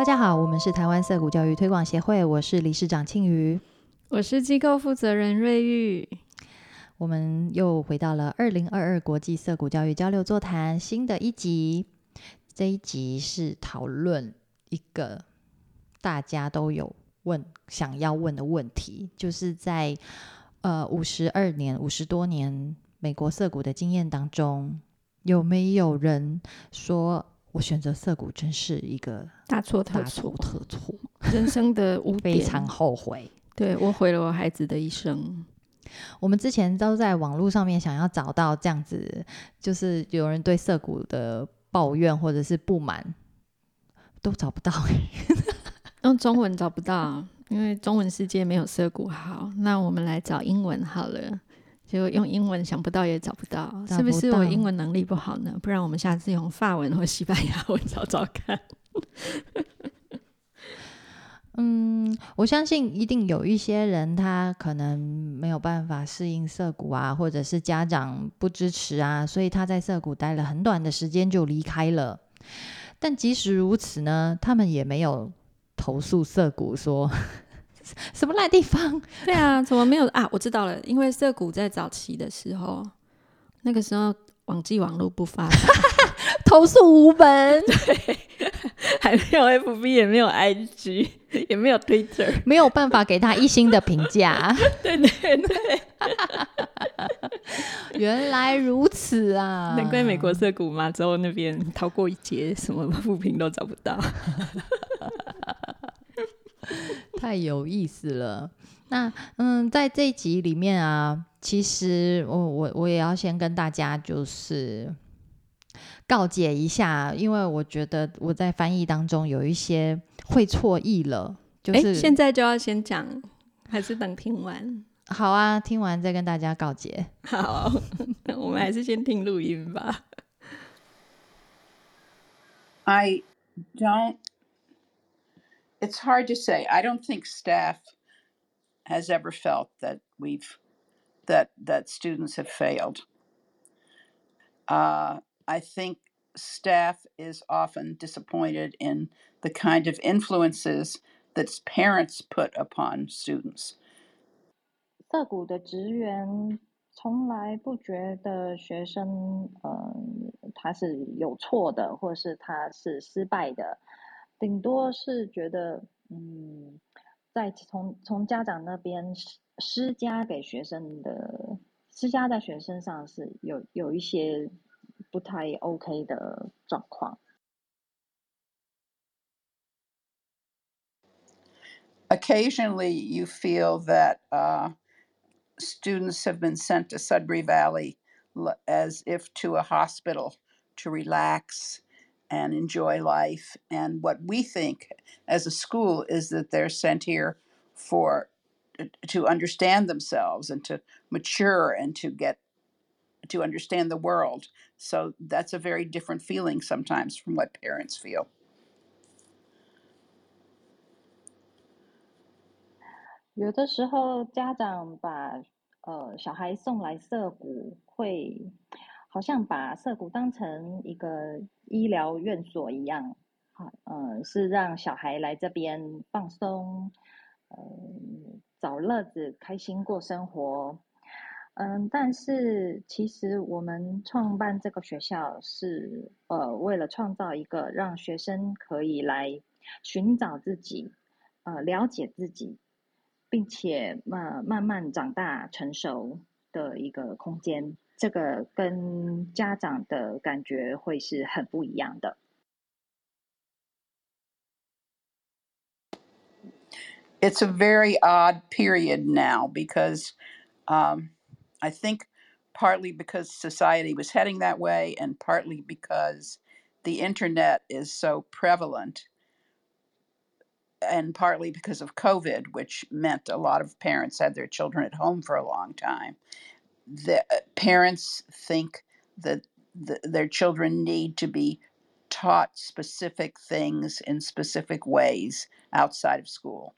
大家好，我们是台湾色谷教育推广协会，我是理事长庆瑜，我是机构负责人瑞玉。我们又回到了二零二二国际色谷教育交流座谈新的一集。这一集是讨论一个大家都有问想要问的问题，就是在呃五十二年五十多年美国色谷的经验当中，有没有人说？我选择涩谷真是一个大错大错特错，人生的 污非常后悔。对我毁了我孩子的一生。我们之前都在网络上面想要找到这样子，就是有人对涩谷的抱怨或者是不满，都找不到。用中文找不到，因为中文世界没有涩谷好。那我们来找英文好了。就用英文想不到也找不到，是不是我英文能力不好呢？不然我们下次用法文或西班牙文找找看。嗯，我相信一定有一些人他可能没有办法适应涩谷啊，或者是家长不支持啊，所以他在涩谷待了很短的时间就离开了。但即使如此呢，他们也没有投诉涩谷说。什么烂地方？对啊，怎么没有啊？我知道了，因为涩谷在早期的时候，那个时候网际网络不发达，投诉无门，对，还没有 FB，也没有 IG，也没有 Twitter，没有办法给他一星的评价。对 对对，原来如此啊！难怪美国涩谷嘛，之后那边逃过一劫，什么负评都找不到。太有意思了。那嗯，在这一集里面啊，其实我我我也要先跟大家就是告解一下，因为我觉得我在翻译当中有一些会错意了。就是现在就要先讲，还是等听完？好啊，听完再跟大家告解。好，那 我们还是先听录音吧。I don't. it's hard to say. I don't think staff has ever felt that we've that that students have failed. Uh, I think staff is often disappointed in the kind of influences that parents put upon students. 涩谷的职员从来不觉得学生，嗯、呃，他是有错的，或是他是失败的。 顶多是觉得，嗯，在从从家长那边施施加给学生的施加在学生上是有有一些不太 OK 的状况。Occasionally, you feel that uh, students have been sent to Sudbury Valley as if to a hospital to relax and enjoy life. And what we think as a school is that they're sent here for to understand themselves and to mature and to get to understand the world. So that's a very different feeling sometimes from what parents feel. 有的时候，家长把呃小孩送来涩谷，会 好像把涩谷当成一个医疗院所一样，好，嗯，是让小孩来这边放松，呃，找乐子，开心过生活，嗯，但是其实我们创办这个学校是，呃，为了创造一个让学生可以来寻找自己，呃，了解自己，并且慢慢慢长大成熟的一个空间。这个跟家长的感觉会是很不一样的。It's a very odd period now because um, I think partly because society was heading that way, and partly because the internet is so prevalent, and partly because of COVID, which meant a lot of parents had their children at home for a long time the uh, parents think that the, their children need to be taught specific things in specific ways outside of school.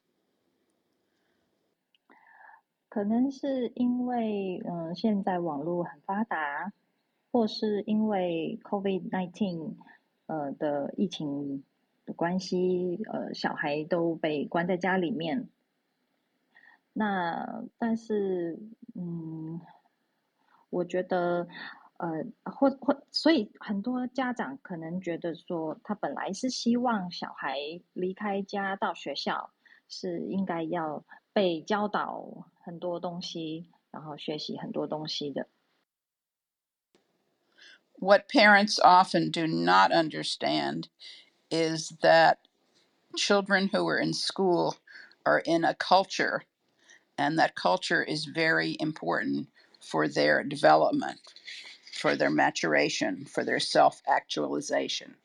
可能是因为，嗯、呃，现在网络很发达，或是因为 COVID nineteen，呃的疫情 的关系，呃，小孩都被关在家里面。那但是，嗯， 我觉得，呃，或或，所以很多家长可能觉得说，他本来是希望小孩离开家到学校，是应该要被教导很多东西，然后学习很多东西的。What parents often do not understand is that children who are in school are in a culture and that culture is very important for their development, for their maturation, for their self actualization.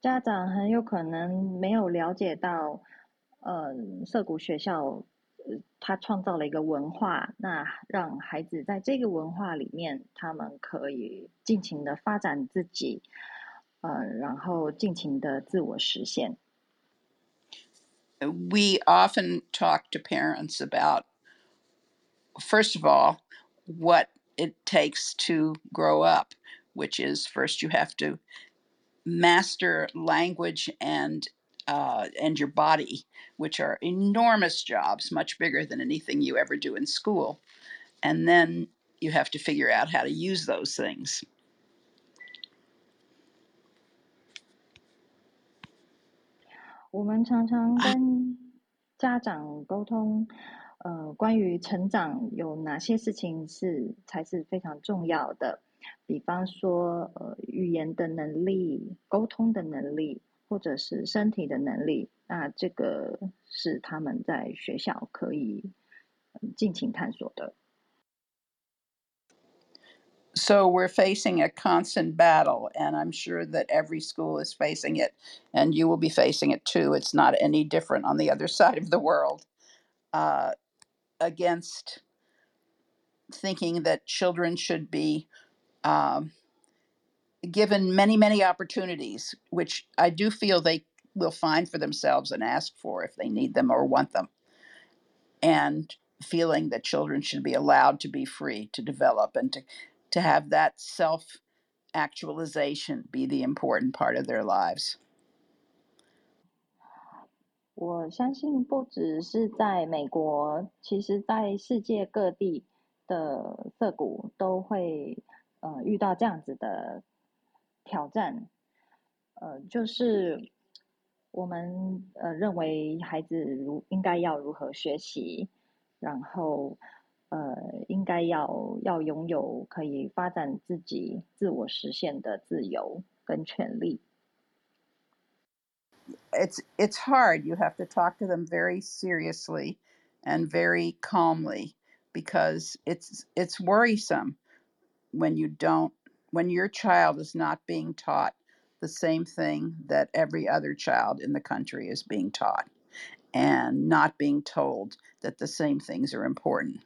家长很有可能没有了解到，呃，涩谷学校，他创造了一个文化，那让孩子在这个文化里面，他们可以尽情的发展自己，呃，然后尽情的自我实现。we often talk to parents about, first of all, what it takes to grow up, which is first you have to master language and uh, and your body, which are enormous jobs, much bigger than anything you ever do in school. And then you have to figure out how to use those things. 我们常常跟家长沟通，呃，关于成长有哪些事情是才是非常重要的，比方说，呃，语言的能力、沟通的能力，或者是身体的能力，那这个是他们在学校可以尽情探索的。so we're facing a constant battle and i'm sure that every school is facing it and you will be facing it too it's not any different on the other side of the world uh, against thinking that children should be um, given many many opportunities which i do feel they will find for themselves and ask for if they need them or want them and feeling that children should be allowed to be free to develop and to to have that self actualization be the important part of their lives. 我相信不只是在美国，其实在世界各地的涩谷都会呃遇到这样子的挑战，呃，就是我们呃认为孩子如应该要如何学习，然后呃，应该要要拥有可以发展自己、自我实现的自由跟权利。It's it's hard. You have to talk to them very seriously and very calmly because it's it's worrisome when you don't when your child is not being taught the same thing that every other child in the country is being taught and not being told that the same things are important.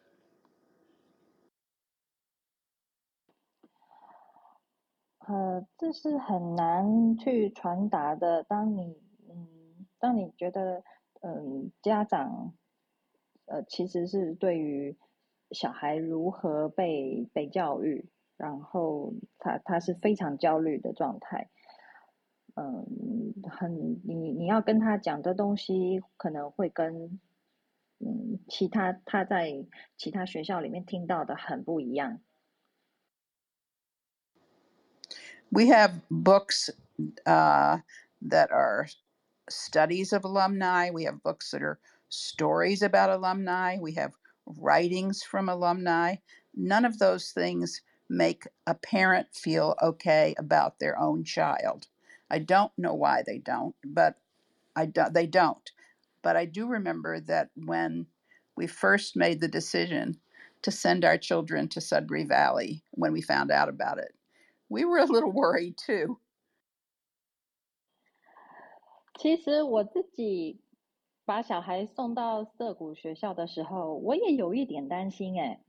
呃，这是很难去传达的。当你， 那，你觉得，嗯，家长，呃，其实是对于小孩如何被被教育，然后他他是非常焦虑的状态。嗯，很，你你要跟他讲的东西，可能会跟，嗯，其他他在其他学校里面听到的很不一样。we have books uh, that are studies of alumni. We have books that are stories about alumni. We have writings from alumni. None of those things make a parent feel okay about their own child. I don't know why they don't, but I do, they don't. But I do remember that when we first made the decision to send our children to Sudbury Valley, when we found out about it, we were a little worried too. 其实我自己把小孩送到涩谷学校的时候，我也有一点担心哎。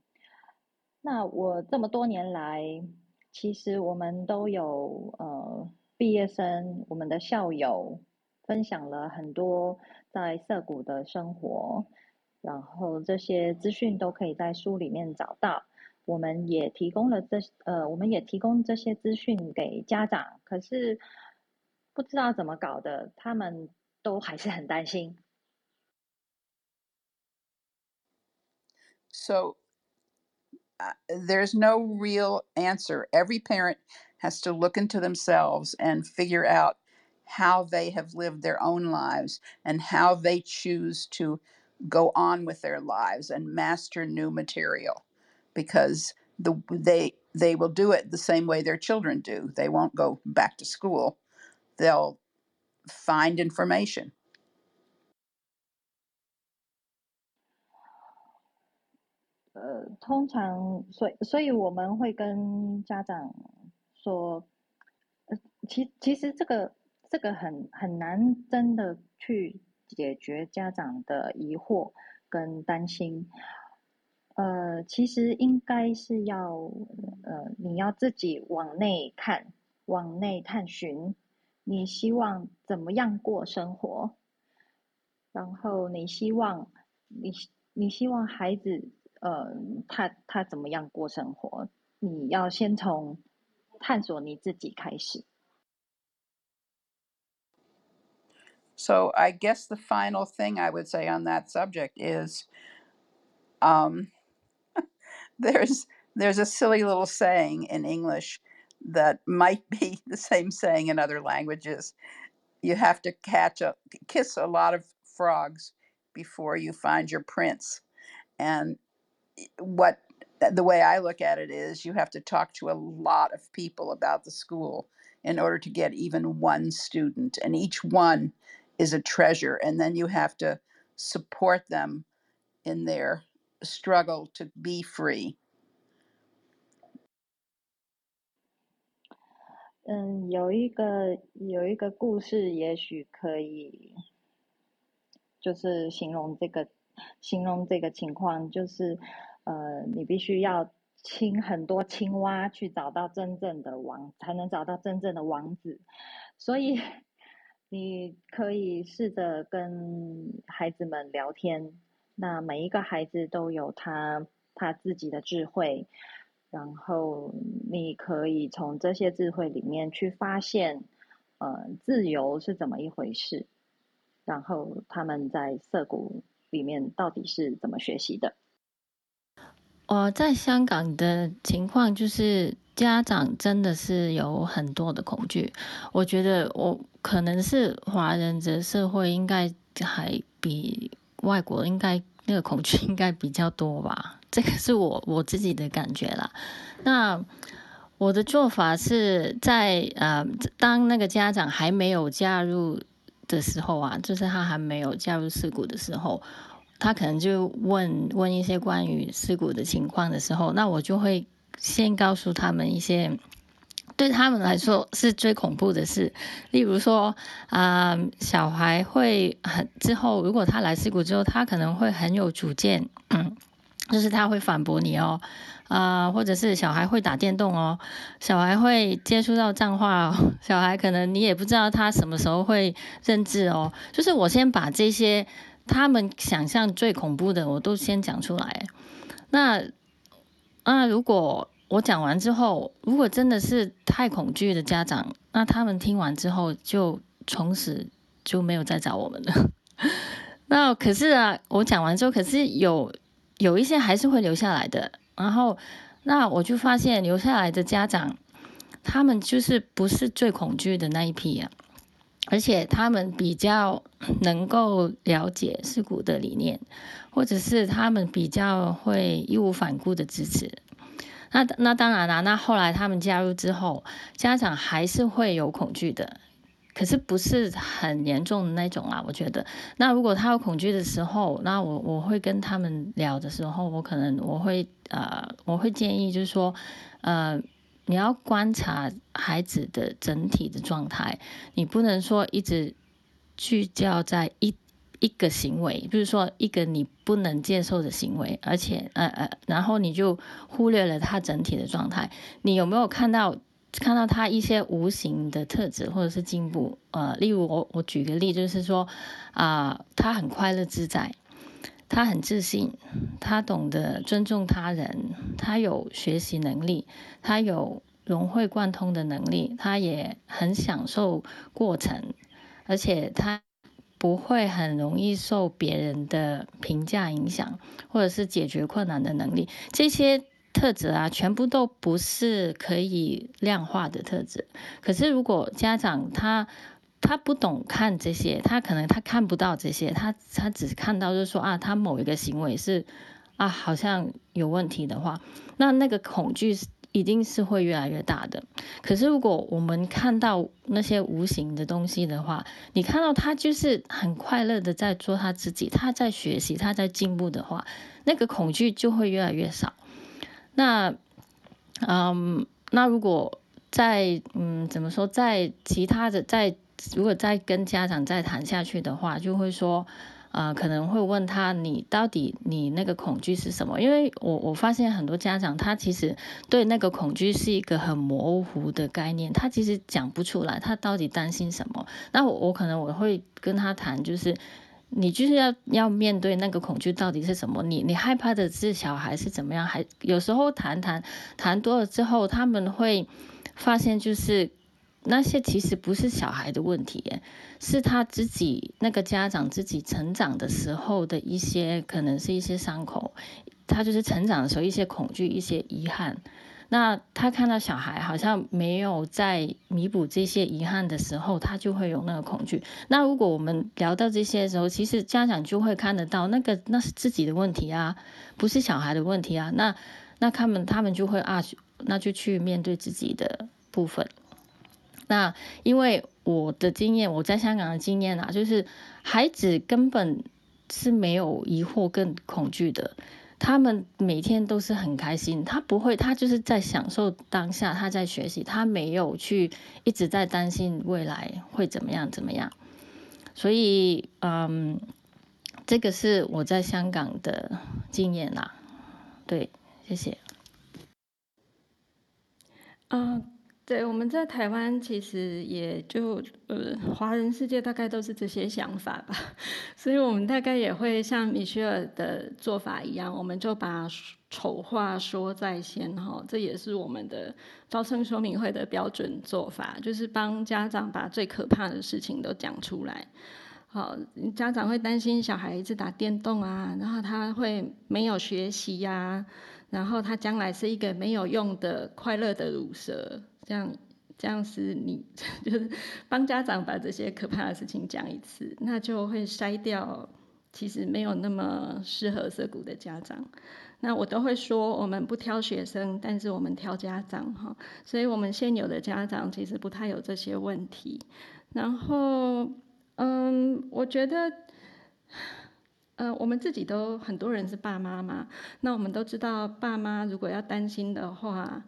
那我这么多年来，其实我们都有呃毕业生，我们的校友分享了很多在涩谷的生活，然后这些资讯都可以在书里面找到。我们也提供了这呃，我们也提供这些资讯给家长。可是，不知道怎么搞的，他们都还是很担心。So uh, there's no real answer. Every parent has to look into themselves and figure out how they have lived their own lives and how they choose to go on with their lives and master new material because the they they will do it the same way their children do. They won't go back to school. They'll find information. 呃，通常，所以，所以我们会跟家长说，呃，其其实这个这个很很难真的去解决家长的疑惑跟担心。呃，其实应该是要，呃，你要自己往内看，往内探寻，你希望怎么样过生活，然后你希望你你希望孩子。呃，他他怎么样过生活？你要先从探索你自己开始。So I guess the final thing I would say on that subject is, um, there's there's a silly little saying in English that might be the same saying in other languages. You have to catch a kiss a lot of frogs before you find your prince. And what uh, the way I look at it is you have to talk to a lot of people about the school in order to get even one student, and each one is a treasure. And then you have to support them in their struggle to be free. 嗯，有一个有一个故事，也许可以，就是形容这个形容这个情况，就是呃，你必须要亲很多青蛙去找到真正的王，才能找到真正的王子。所以你可以试着跟孩子们聊天。那每一个孩子都有他他自己的智慧，然后你可以从这些智慧里面去发现，呃，自由是怎么一回事。然后他们在涩谷里面到底是怎么学习的？我在香港的情况就是，家长真的是有很多的恐惧。我觉得我可能是华人的社会应该还比外国应该那个恐惧应该比较多吧。这个是我我自己的感觉啦。那我的做法是在呃，当那个家长还没有加入的时候啊，就是他还没有加入事故的时候。他可能就问问一些关于事故的情况的时候，那我就会先告诉他们一些对他们来说是最恐怖的事，例如说啊，小孩会很之后，如果他来事故之后，他可能会很有主见，嗯，就是他会反驳你哦，啊，或者是小孩会打电动哦，小孩会接触到脏话，哦，小孩可能你也不知道他什么时候会认字哦，就是我先把这些。他们想象最恐怖的，我都先讲出来。那那如果我讲完之后，如果真的是太恐惧的家长，那他们听完之后就从此就没有再找我们了。那可是啊，我讲完之后，可是有有一些还是会留下来的。然后那我就发现留下来的家长，他们就是不是最恐惧的那一批啊。而且他们比较能够了解事故的理念，或者是他们比较会义无反顾的支持。那那当然啦，那后来他们加入之后，家长还是会有恐惧的，可是不是很严重的那种啦。我觉得，那如果他有恐惧的时候，那我我会跟他们聊的时候，我可能我会呃，我会建议就是说，呃。你要观察孩子的整体的状态，你不能说一直聚焦在一一个行为，比如说一个你不能接受的行为，而且呃呃，然后你就忽略了他整体的状态。你有没有看到看到他一些无形的特质或者是进步？呃，例如我我举个例，就是说啊，他很快乐自在。他很自信，他懂得尊重他人，他有学习能力，他有融会贯通的能力，他也很享受过程，而且他不会很容易受别人的评价影响，或者是解决困难的能力，这些特质啊，全部都不是可以量化的特质。可是如果家长他他不懂看这些，他可能他看不到这些，他他只看到就是说啊，他某一个行为是啊，好像有问题的话，那那个恐惧。一定是会越来越大的。可是如果我们看到那些无形的东西的话，你看到他就是很快乐的在做他自己，他在学习，他在进步的话，那个恐惧就会越来越少。那，嗯，那如果在嗯怎么说，在其他的在如果再跟家长再谈下去的话，就会说。啊，可能会问他，你到底你那个恐惧是什么？因为我我发现很多家长他其实对那个恐惧是一个很模糊的概念，他其实讲不出来，他到底担心什么？那我我可能我会跟他谈，就是你就是要要面对那个恐惧到底是什么？你你害怕的是小孩是怎么样？还有时候谈谈谈多了之后，他们会发现就是。那些其实不是小孩的问题，是他自己那个家长自己成长的时候的一些，可能是一些伤口，他就是成长的时候一些恐惧、一些遗憾。那他看到小孩好像没有在弥补这些遗憾的时候，他就会有那个恐惧。那如果我们聊到这些的时候，其实家长就会看得到，那个那是自己的问题啊，不是小孩的问题啊。那那他们他们就会啊，那就去面对自己的部分。那因为我的经验，我在香港的经验啊，就是孩子根本是没有疑惑跟恐惧的，他们每天都是很开心，他不会，他就是在享受当下，他在学习，他没有去一直在担心未来会怎么样怎么样，所以嗯，这个是我在香港的经验啦，对，谢谢，啊。对，我们在台湾其实也就呃，华人世界大概都是这些想法吧，所以我们大概也会像米歇尔的做法一样，我们就把丑话说在先哈，这也是我们的招生说明会的标准做法，就是帮家长把最可怕的事情都讲出来。好，家长会担心小孩子打电动啊，然后他会没有学习呀，然后他将来是一个没有用的快乐的乳蛇。这样，这样是你 就是帮家长把这些可怕的事情讲一次，那就会筛掉其实没有那么适合涩谷的家长。那我都会说，我们不挑学生，但是我们挑家长哈。所以我们现有的家长其实不太有这些问题。然后，嗯，我觉得，呃，我们自己都很多人是爸妈嘛，那我们都知道，爸妈如果要担心的话。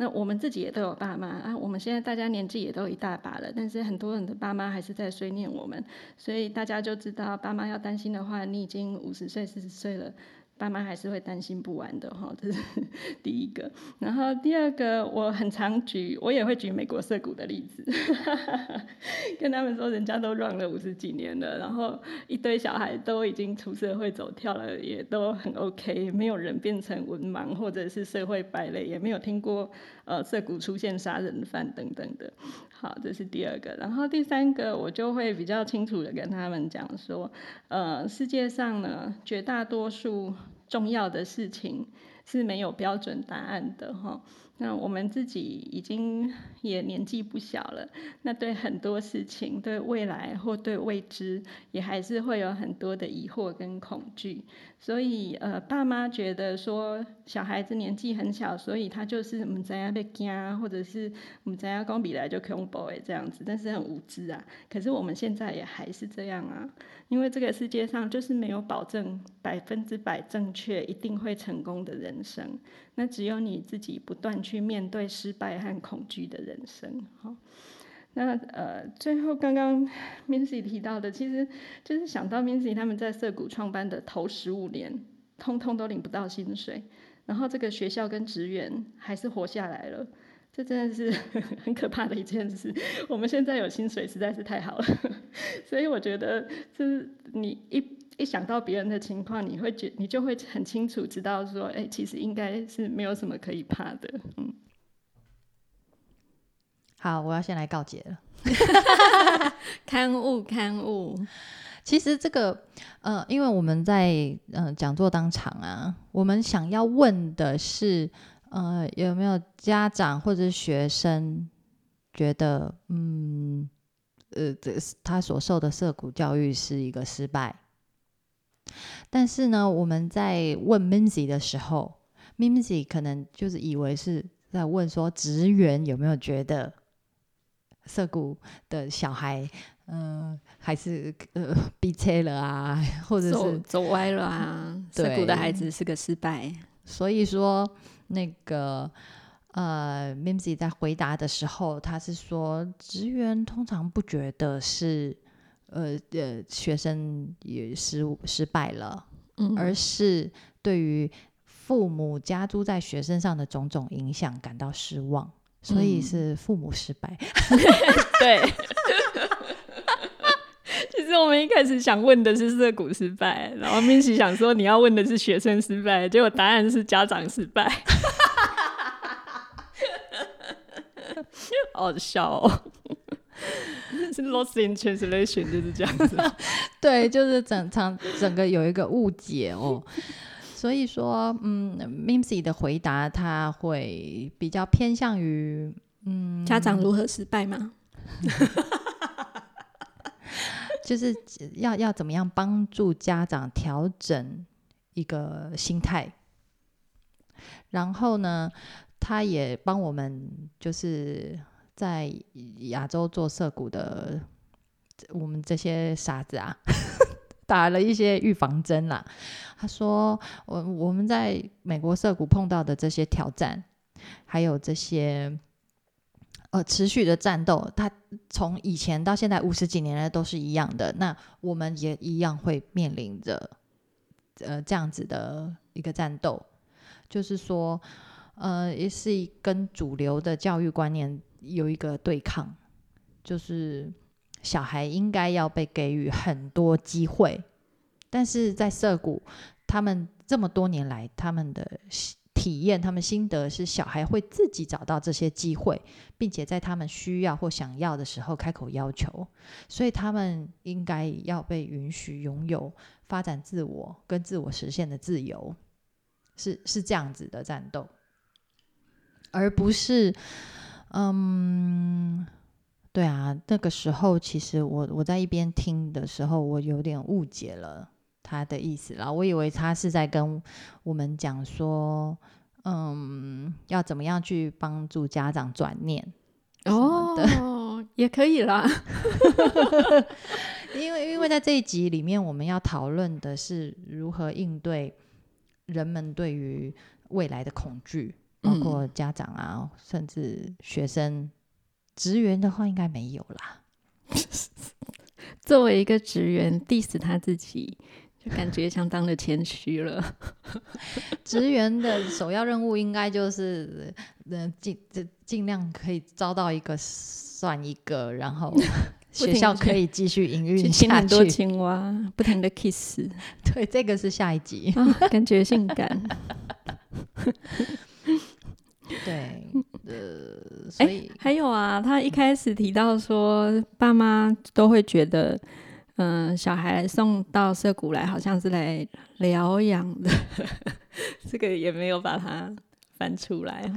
那我们自己也都有爸妈啊，我们现在大家年纪也都一大把了，但是很多人的爸妈还是在催念我们，所以大家就知道，爸妈要担心的话，你已经五十岁、四十岁了。爸妈还是会担心不完的哈，这是 第一个。然后第二个，我很常举，我也会举美国社谷的例子，跟他们说，人家都 run 了五十几年了，然后一堆小孩都已经出社会走跳了，也都很 OK，没有人变成文盲或者是社会败类，也没有听过呃涩谷出现杀人犯等等的。好，这是第二个。然后第三个，我就会比较清楚的跟他们讲说，呃，世界上呢，绝大多数。重要的事情是没有标准答案的哈。那我们自己已经 也年纪不小了，那对很多事情、对未来或对未知，也还是会有很多的疑惑跟恐惧。所以，呃，爸妈觉得说小孩子年纪很小，所以他就是我们怎样被惊，或者是我们怎样讲比来就恐怖诶这样子，但是很无知啊。可是我们现在也还是这样啊，因为这个世界上就是没有保证百分之百正确、一定会成功的人生。那只有你自己不断去面对失败和恐惧的人生，好。那呃，最后刚刚 Mincy 提到的，其实就是想到 Mincy 他们在涩谷创办的头十五年，通通都领不到薪水，然后这个学校跟职员还是活下来了，这真的是 很可怕的一件事。我们现在有薪水实在是太好了，所以我觉得就是你一。一想到别人的情况，你会觉你就会很清楚知道说，哎，其实应该是没有什么可以怕的，嗯。好，我要先来告解了。刊物，刊物。其实这个，呃，因为我们在呃讲座当场啊，我们想要问的是，呃，有没有家长或者学生觉得，嗯，呃，这他所受的涉谷教育是一个失败？但是呢，我们在问 Mimsy 的时候，Mimsy 可能就是以为是在问说，职员有没有觉得涩谷的小孩？嗯，还是呃，逼车了啊，或者是走歪了啊。涩谷的孩子是个失败，所以说那个呃，Mimsy 在回答的时候，他是说，职员通常不觉得是呃呃学生也失失败了，嗯，而是对于父母加诸在学生上的种种影响感到失望，所以是父母失败，对。其实我们一开始想问的是涉股失败，然后 Mincy 想说你要问的是学生失败，结果答案是家长失败，好笑哦！是 lost in translation 就是这样子，对，就是整场整个有一个误解哦。所以说，嗯，Mimsy 的回答他会比较偏向于，嗯，家长如何失败吗？就是要要怎么样帮助家长调整一个心态，然后呢，他也帮我们就是在亚洲做涉谷的我们这些傻子啊，打了一些预防针啦。他说，我我们在美国涉谷碰到的这些挑战，还有这些。呃，持续的战斗，它从以前到现在五十几年来都是一样的。那我们也一样会面临着呃这样子的一个战斗，就是说，呃，也是跟主流的教育观念有一个对抗，就是小孩应该要被给予很多机会，但是在涩谷，他们这么多年来，他们的。体验他们心得是，小孩会自己找到这些机会，并且在他们需要或想要的时候开口要求，所以他们应该要被允许拥有发展自我跟自我实现的自由，是是这样子的战斗，而不是，嗯，对啊，那个时候其实我我在一边听的时候，我有点误解了。他的意思啦，我以为他是在跟我们讲说，嗯，要怎么样去帮助家长转念哦，也可以啦。因为因为在这一集里面，我们要讨论的是如何应对人们对于未来的恐惧，包括家长啊，甚至学生、职员的话，应该没有啦。作为一个职员，diss 他自己。就感觉相当的谦虚了。职员的首要任务应该就是，呃，尽尽尽量可以招到一个算一个，然后 学校可以继续营运下去。很多青蛙，不停的 kiss。对，这个是下一集，感觉性感。对，呃，所以还有啊，他一开始提到说，爸妈都会觉得。嗯，小孩送到涩谷来，好像是来疗养的，这个也没有把它翻出来。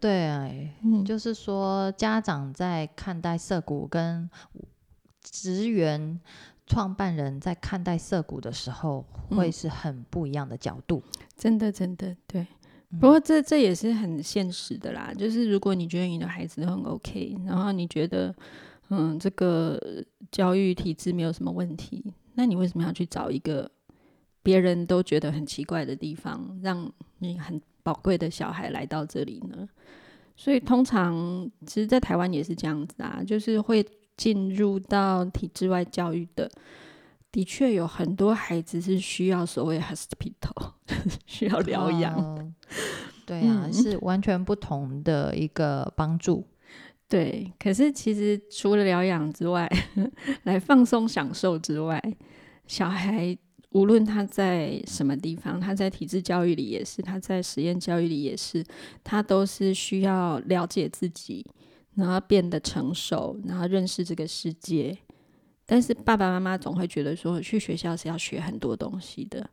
对，嗯就是说家长在看待涩谷跟职员创办人在看待涩谷的时候，会是很不一样的角度。真的，真的，对。不过这这也是很现实的啦，就是如果你觉得你的孩子很 OK，然后你觉得。嗯，这个教育体制没有什么问题，那你为什么要去找一个别人都觉得很奇怪的地方，让你很宝贵的小孩来到这里呢？所以通常，其实，在台湾也是这样子啊，就是会进入到体制外教育的，的确有很多孩子是需要所谓 hospital，需要疗养。对啊，是完全不同的一个帮助。对，可是其实除了疗养之外，来放松享受之外，小孩无论他在什么地方，他在体制教育里也是，他在实验教育里也是，他都是需要了解自己，然后变得成熟，然后认识这个世界。但是爸爸妈妈总会觉得说，去学校是要学很多东西的。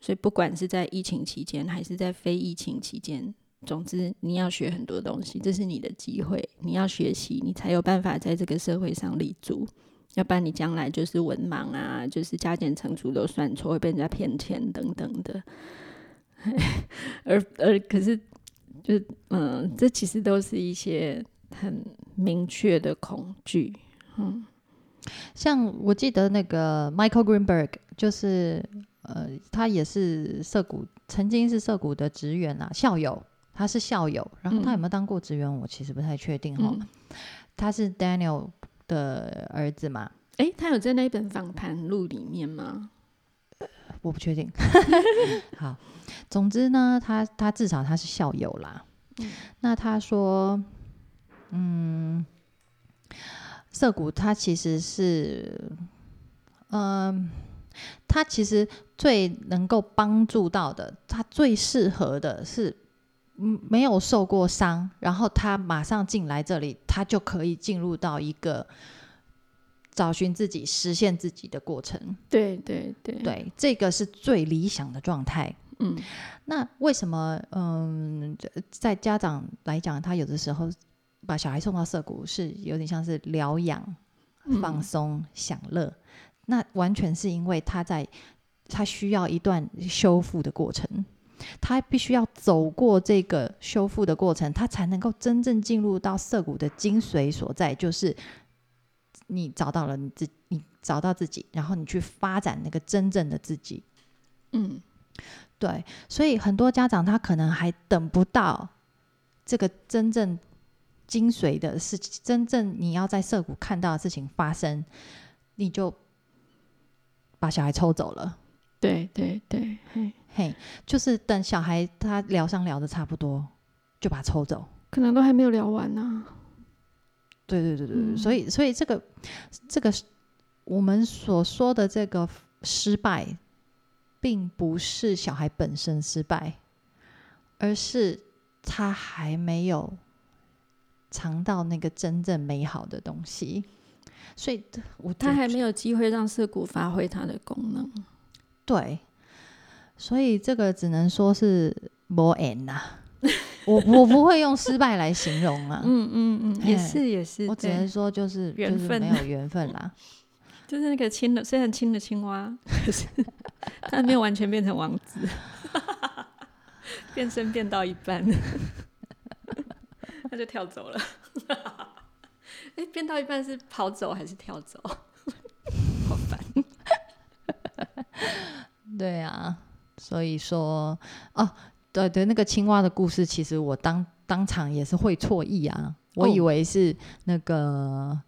所以不管是在疫情期间，还是在非疫情期间，总之你要学很多东西，这是你的机会。你要学习，你才有办法在这个社会上立足。要不然你将来就是文盲啊，就是加减乘除都算错，会被人家骗钱等等的。而而可是，就是嗯，这其实都是一些很明确的恐惧。嗯，像我记得那个 Michael Greenberg，就是呃，他也是涩谷，曾经是涩谷的职员啊，校友，他是校友。然后他有没有当过职员，我其实不太确定哈。他是 Daniel 的儿子嘛？诶，他有在那本访谈录里面吗？我不确定。好，总之呢，他他至少他是校友啦。那他说，嗯，涩谷它其实是，嗯，它其实最能够帮助到的，它最适合的是，嗯，没有受过伤，然后他马上进来这里，他就可以进入到一个。找寻自己、实现自己的过程，对对对对，这个是最理想的状态。嗯，那为什么？嗯，在家长来讲，他有的时候把小孩送到涩谷，是有点像是疗养、放松、享乐。那完全是因为他在他需要一段修复的过程，他必须要走过这个修复的过程，他才能够真正进入到涩谷的精髓所在，就是。你找到了你自，你找到自己，然后你去发展那个真正的自己。嗯，对，所以很多家长他可能还等不到这个真正精髓的事情，真正你要在涩谷看到的事情发生，你就把小孩抽走了。对对对，嘿，嘿，就是等小孩他疗伤疗的差不多，就把他抽走，可能都还没有聊完呢。对对对对，所以所以这个这个我们所说的这个失败，并不是小孩本身失败，而是他还没有尝到那个真正美好的东西，所以我他还没有机会让色谷发挥它的功能。对，所以这个只能说是 more end 呐。我我不会用失败来形容啊，嗯嗯嗯，也是也是，我只能说就是缘分没有缘分啦，就是那个青的虽然青的青蛙，可是它没有完全变成王子，变身变到一半，他就跳走了，哎，变到一半是跑走还是跳走？好烦，对啊，所以说哦。对对，那个青蛙的故事，其实我当当场也是会错意啊。我以为是那个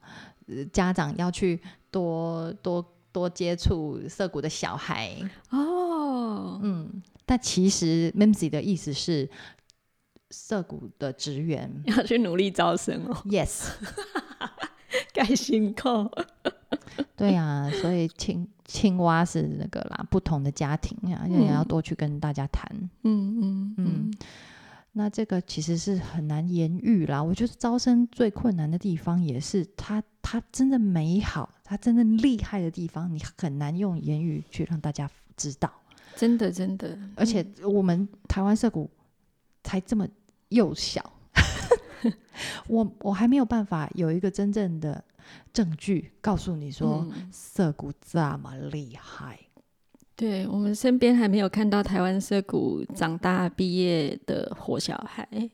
家长要去多多多接触涩谷的小孩哦。嗯，但其实 Mimsy 的意思是涩谷的职员 要去努力招生哦。Yes，该辛苦。对啊，所以青青蛙是那个啦，不同的家庭呀，也要多去跟大家谈。嗯嗯嗯，那这个其实是很难言喻啦。我觉得招生最困难的地方，也是他他真的美好，他真的厉害的地方，你很难用言语去让大家知道。真的真的，而且我们台湾社谷才这么幼小，我我还没有办法有一个真正的。证据告诉你说，涩谷这么厉害。对我们身边还没有看到台湾涩谷长大毕业的活小孩，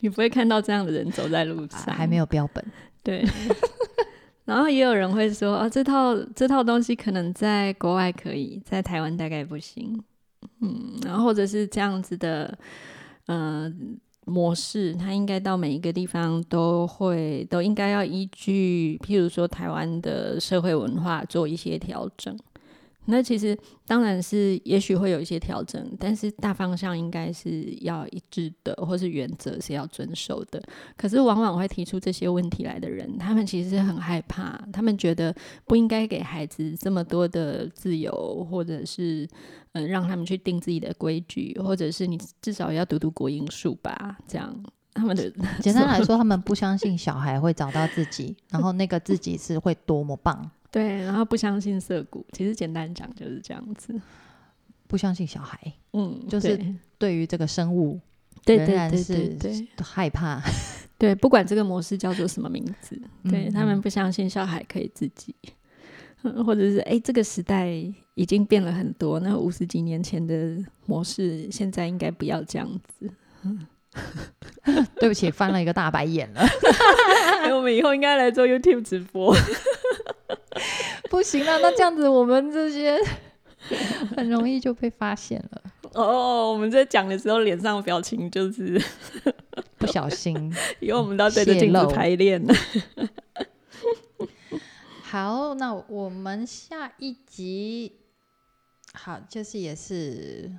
你不会看到这样的人走在路上，还没有标本。对，然后也有人会说，啊，这套这套东西可能在国外可以，在台湾大概不行。嗯，然后或者是这样子的，嗯。模式，它应该到每一个地方都会都应该要依据，譬如说台湾的社会文化做一些调整。那其实当然是，也许会有一些调整，但是大方向应该是要一致的，或是原则是要遵守的。可是往往会提出这些问题来的人，他们其实很害怕，他们觉得不应该给孩子这么多的自由，或者是嗯让他们去定自己的规矩，或者是你至少要读读国英数吧，这样。他们的简 单来说，他们不相信小孩会找到自己，然后那个自己是会多么棒。对，然后不相信色谷，其实简单讲就是这样子。不相信小孩，嗯，就是对对于这个生物对对对对害怕。对，不管这个模式叫做什么名字，对嗯他们嗯不相信小孩可以自己，嗯或者是哎，这个时代已经变了很多，那五十几年前的模式，现在应该不要这样子。对不起，翻了一个大白眼了。哎，我们以后应该来做 YouTube 直播。不行了，那这样子我们这些 很容易就被发现了，哦，我们在讲的时候脸上的表情就是，不小心。以后我们都要对着泄镜子排练。好，那我们下一集，好，就是也是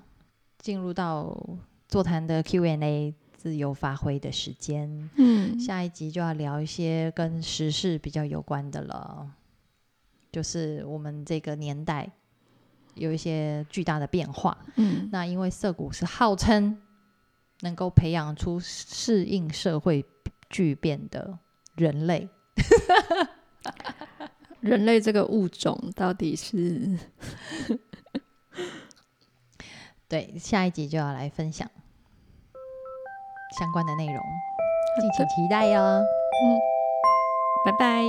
进入到座谈的 Q&A 自由发挥的时间。嗯下一集就要聊一些跟时事比较有关的了，就是我们这个年代有一些巨大的变化。嗯那因为涩谷是号称能够培养出适应社会巨变的人类，人类这个物种到底是 对，下一集就要来分享相关的内容，敬请期待哟。嗯拜拜。